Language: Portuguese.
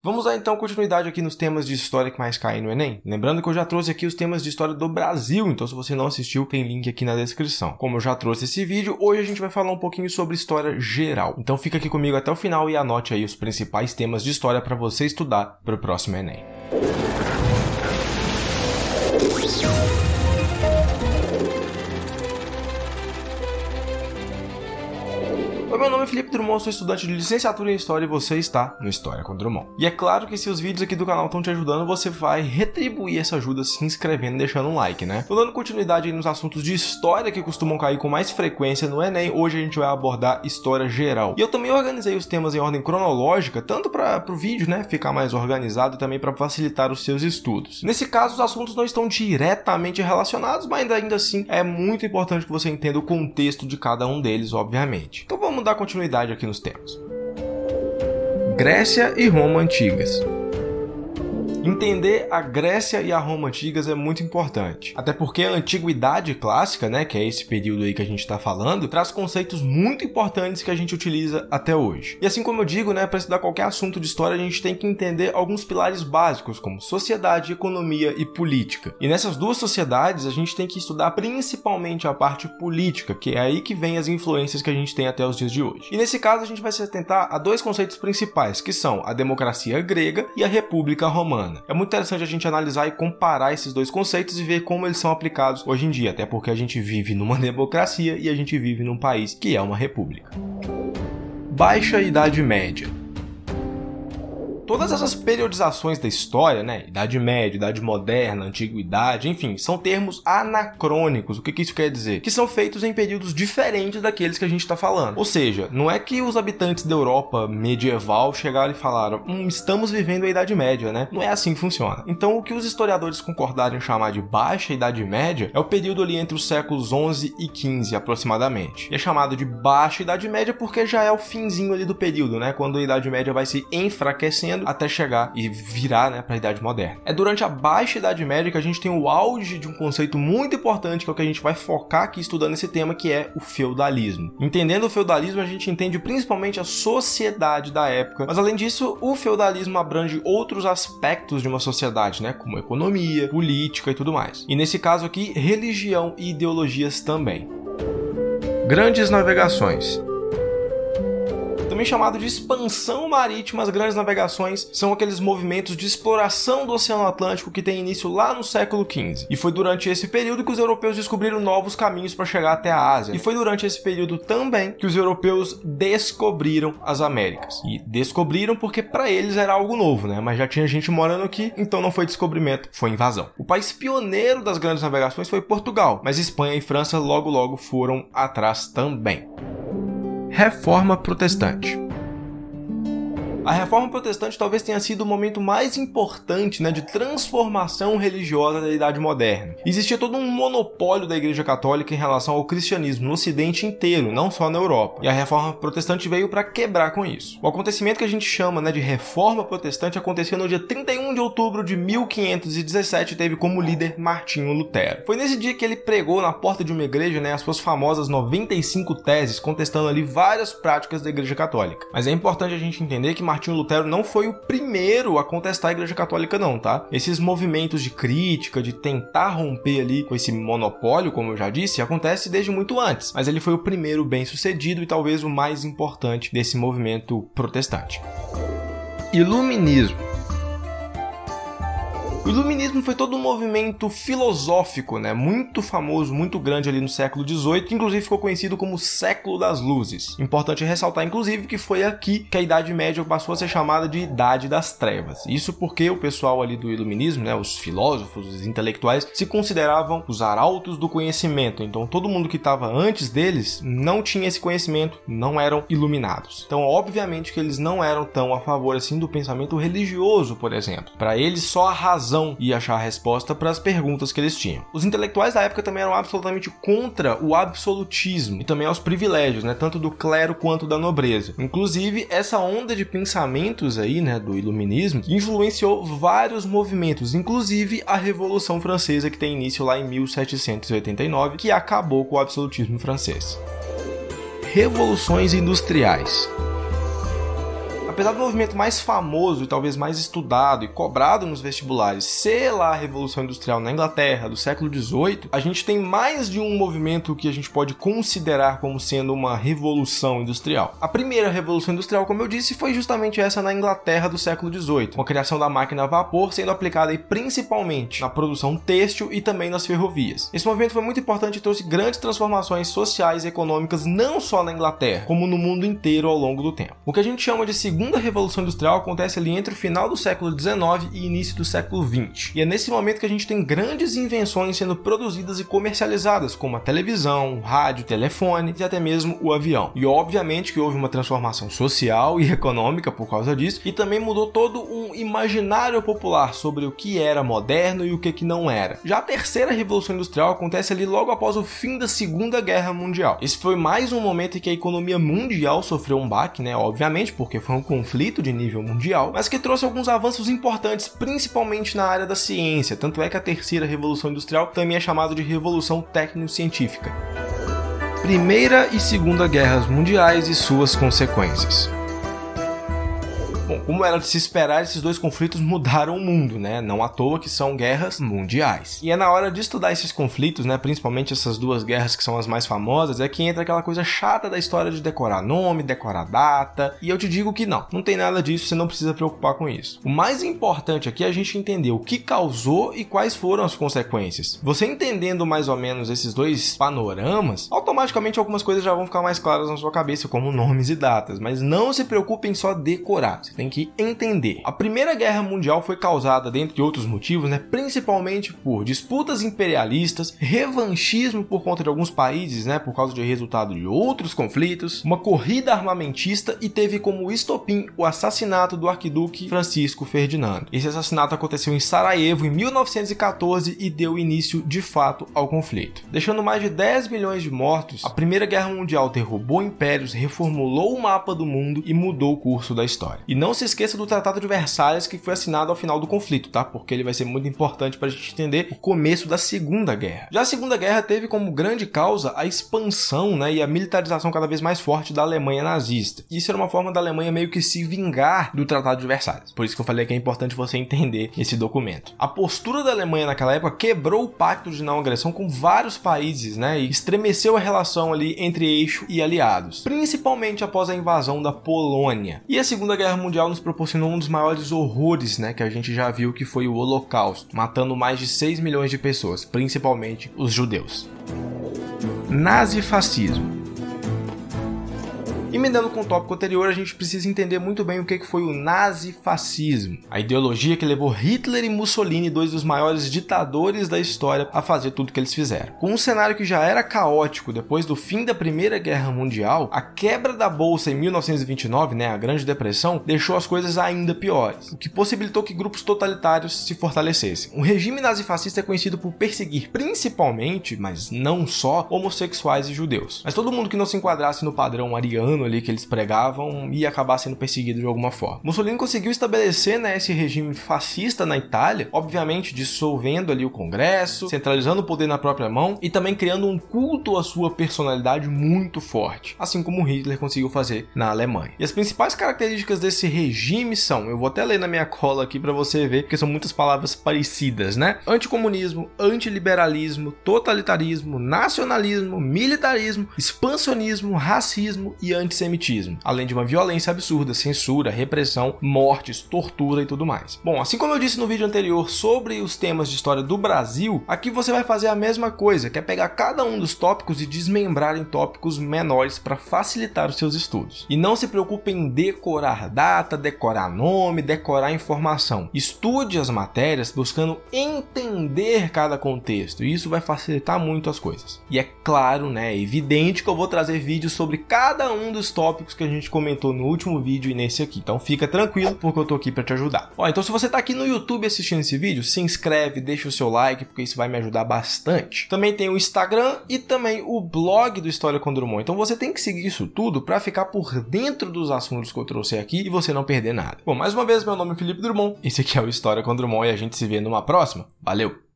Vamos dar então continuidade aqui nos temas de história que mais caem no Enem. Lembrando que eu já trouxe aqui os temas de história do Brasil, então se você não assistiu, tem link aqui na descrição. Como eu já trouxe esse vídeo, hoje a gente vai falar um pouquinho sobre história geral. Então fica aqui comigo até o final e anote aí os principais temas de história para você estudar para o próximo Enem. Felipe Drummond, sou estudante de licenciatura em História e você está no História com Drummond. E é claro que se os vídeos aqui do canal estão te ajudando, você vai retribuir essa ajuda se inscrevendo e deixando um like, né? Tô dando continuidade nos assuntos de história que costumam cair com mais frequência no Enem, hoje a gente vai abordar história geral. E eu também organizei os temas em ordem cronológica, tanto para o vídeo, né, ficar mais organizado e também para facilitar os seus estudos. Nesse caso, os assuntos não estão diretamente relacionados, mas ainda assim é muito importante que você entenda o contexto de cada um deles, obviamente. Então vamos dar continuidade aqui nos temas. Grécia e Roma antigas. Entender a Grécia e a Roma antigas é muito importante. Até porque a antiguidade clássica, né, que é esse período aí que a gente está falando, traz conceitos muito importantes que a gente utiliza até hoje. E assim como eu digo, né, para estudar qualquer assunto de história, a gente tem que entender alguns pilares básicos, como sociedade, economia e política. E nessas duas sociedades, a gente tem que estudar principalmente a parte política, que é aí que vem as influências que a gente tem até os dias de hoje. E nesse caso, a gente vai se atentar a dois conceitos principais, que são a democracia grega e a república romana É muito interessante a gente analisar e comparar esses dois conceitos e ver como eles são aplicados hoje em dia, até porque a gente vive numa democracia e a gente vive num país que é uma república. Baixa Idade Média todas essas periodizações da história, né? Idade Média, Idade Moderna, Antiguidade, enfim, são termos anacrônicos. O que, que isso quer dizer? Que são feitos em períodos diferentes daqueles que a gente está falando. Ou seja, não é que os habitantes da Europa medieval chegaram e falaram: hum, estamos vivendo a Idade Média, né? Não é assim que funciona. Então, o que os historiadores concordaram em chamar de Baixa Idade Média é o período ali entre os séculos 11 e 15, aproximadamente. E é chamado de Baixa Idade Média porque já é o finzinho ali do período, né? Quando a Idade Média vai se enfraquecendo até chegar e virar né, para a Idade Moderna. É durante a Baixa Idade Média que a gente tem o auge de um conceito muito importante que é o que a gente vai focar aqui estudando esse tema, que é o feudalismo. Entendendo o feudalismo, a gente entende principalmente a sociedade da época, mas além disso, o feudalismo abrange outros aspectos de uma sociedade, né, como economia, política e tudo mais. E nesse caso aqui, religião e ideologias também. Grandes navegações também chamado de expansão marítima, as grandes navegações são aqueles movimentos de exploração do Oceano Atlântico que tem início lá no século XV. E foi durante esse período que os europeus descobriram novos caminhos para chegar até a Ásia. E foi durante esse período também que os europeus descobriram as Américas. E descobriram porque para eles era algo novo, né? Mas já tinha gente morando aqui, então não foi descobrimento, foi invasão. O país pioneiro das grandes navegações foi Portugal, mas Espanha e França logo logo foram atrás também. Reforma Protestante. A reforma protestante talvez tenha sido o momento mais importante né, de transformação religiosa da Idade Moderna. Existia todo um monopólio da Igreja Católica em relação ao cristianismo no Ocidente inteiro, não só na Europa. E a reforma protestante veio para quebrar com isso. O acontecimento que a gente chama né, de reforma protestante aconteceu no dia 31 de outubro de 1517 e teve como líder Martinho Lutero. Foi nesse dia que ele pregou na porta de uma igreja né, as suas famosas 95 teses, contestando ali várias práticas da Igreja Católica. Mas é importante a gente entender que Martinho Martinho Lutero não foi o primeiro a contestar a Igreja Católica, não, tá? Esses movimentos de crítica, de tentar romper ali com esse monopólio, como eu já disse, acontece desde muito antes, mas ele foi o primeiro bem sucedido e talvez o mais importante desse movimento protestante. Iluminismo o iluminismo foi todo um movimento filosófico, né, muito famoso, muito grande ali no século XVIII, que inclusive ficou conhecido como século das luzes. Importante ressaltar, inclusive, que foi aqui que a Idade Média passou a ser chamada de Idade das Trevas. Isso porque o pessoal ali do iluminismo, né, os filósofos, os intelectuais, se consideravam os arautos do conhecimento. Então todo mundo que estava antes deles não tinha esse conhecimento, não eram iluminados. Então, obviamente que eles não eram tão a favor assim do pensamento religioso, por exemplo. Para eles só a razão razão e achar a resposta para as perguntas que eles tinham. Os intelectuais da época também eram absolutamente contra o absolutismo e também aos privilégios, né, tanto do clero quanto da nobreza. Inclusive, essa onda de pensamentos aí, né, do iluminismo, influenciou vários movimentos, inclusive a Revolução Francesa que tem início lá em 1789, que acabou com o absolutismo francês. Revoluções industriais apesar do movimento mais famoso e talvez mais estudado e cobrado nos vestibulares ser lá a Revolução Industrial na Inglaterra do século XVIII, a gente tem mais de um movimento que a gente pode considerar como sendo uma revolução industrial. A primeira revolução industrial, como eu disse, foi justamente essa na Inglaterra do século XVIII, com a criação da máquina a vapor sendo aplicada principalmente na produção têxtil e também nas ferrovias. Esse movimento foi muito importante e trouxe grandes transformações sociais e econômicas não só na Inglaterra, como no mundo inteiro ao longo do tempo. O que a gente chama de segunda revolução industrial acontece ali entre o final do século XIX e início do século XX. E é nesse momento que a gente tem grandes invenções sendo produzidas e comercializadas, como a televisão, rádio, telefone e até mesmo o avião. E obviamente que houve uma transformação social e econômica por causa disso, e também mudou todo um imaginário popular sobre o que era moderno e o que, que não era. Já a terceira revolução industrial acontece ali logo após o fim da Segunda Guerra Mundial. Esse foi mais um momento em que a economia mundial sofreu um baque, né? Obviamente, porque foi um conflito de nível mundial, mas que trouxe alguns avanços importantes, principalmente na área da ciência. Tanto é que a terceira revolução industrial também é chamada de revolução técnico-científica. Primeira e Segunda Guerras Mundiais e suas consequências. Como era de se esperar, esses dois conflitos mudaram o mundo, né? Não à toa que são guerras mundiais. E é na hora de estudar esses conflitos, né? Principalmente essas duas guerras que são as mais famosas, é que entra aquela coisa chata da história de decorar nome, decorar data. E eu te digo que não, não tem nada disso, você não precisa preocupar com isso. O mais importante aqui é a gente entender o que causou e quais foram as consequências. Você entendendo mais ou menos esses dois panoramas, automaticamente algumas coisas já vão ficar mais claras na sua cabeça, como nomes e datas. Mas não se preocupe em só decorar. Você tem que entender. A Primeira Guerra Mundial foi causada, dentre outros motivos, né, principalmente por disputas imperialistas, revanchismo por conta de alguns países, né, por causa de resultado de outros conflitos, uma corrida armamentista e teve como estopim o assassinato do arquiduque Francisco Ferdinando. Esse assassinato aconteceu em Sarajevo em 1914 e deu início de fato ao conflito. Deixando mais de 10 milhões de mortos, a Primeira Guerra Mundial derrubou impérios, reformulou o mapa do mundo e mudou o curso da história. E não se esqueça do Tratado de Versalhes que foi assinado ao final do conflito, tá? Porque ele vai ser muito importante para a gente entender o começo da Segunda Guerra. Já a Segunda Guerra teve como grande causa a expansão né, e a militarização cada vez mais forte da Alemanha nazista. Isso era uma forma da Alemanha meio que se vingar do Tratado de Versalhes. Por isso que eu falei que é importante você entender esse documento. A postura da Alemanha naquela época quebrou o pacto de não agressão com vários países, né? E estremeceu a relação ali entre eixo e aliados, principalmente após a invasão da Polônia. E a Segunda Guerra Mundial Nos proporcionou um dos maiores horrores né, que a gente já viu, que foi o Holocausto, matando mais de 6 milhões de pessoas, principalmente os judeus. Nazifascismo Emendando com o tópico anterior, a gente precisa entender muito bem o que foi o nazifascismo, a ideologia que levou Hitler e Mussolini, dois dos maiores ditadores da história, a fazer tudo o que eles fizeram. Com um cenário que já era caótico depois do fim da Primeira Guerra Mundial, a quebra da bolsa em 1929, né, a Grande Depressão, deixou as coisas ainda piores, o que possibilitou que grupos totalitários se fortalecessem. O regime nazifascista é conhecido por perseguir principalmente, mas não só, homossexuais e judeus. Mas todo mundo que não se enquadrasse no padrão ariano ali que eles pregavam ia acabar sendo perseguido de alguma forma. Mussolini conseguiu estabelecer né, esse regime fascista na Itália, obviamente dissolvendo ali o Congresso, centralizando o poder na própria mão e também criando um culto à sua personalidade muito forte, assim como Hitler conseguiu fazer na Alemanha. E as principais características desse regime são, eu vou até ler na minha cola aqui para você ver, porque são muitas palavras parecidas, né? Anticomunismo, antiliberalismo, totalitarismo, nacionalismo, militarismo, expansionismo, racismo e anti antissemitismo, além de uma violência absurda, censura, repressão, mortes, tortura e tudo mais. Bom, assim como eu disse no vídeo anterior sobre os temas de história do Brasil, aqui você vai fazer a mesma coisa, que é pegar cada um dos tópicos e desmembrar em tópicos menores para facilitar os seus estudos. E não se preocupe em decorar data, decorar nome, decorar informação. Estude as matérias buscando entender cada contexto, e isso vai facilitar muito as coisas. E é claro, né, é evidente que eu vou trazer vídeos sobre cada um dos dos tópicos que a gente comentou no último vídeo e nesse aqui. Então fica tranquilo, porque eu tô aqui para te ajudar. Ó, então se você tá aqui no YouTube assistindo esse vídeo, se inscreve, deixa o seu like, porque isso vai me ajudar bastante. Também tem o Instagram e também o blog do História com Drummond. Então você tem que seguir isso tudo para ficar por dentro dos assuntos que eu trouxe aqui e você não perder nada. Bom, mais uma vez, meu nome é Felipe Drummond, esse aqui é o História com Drummond e a gente se vê numa próxima. Valeu!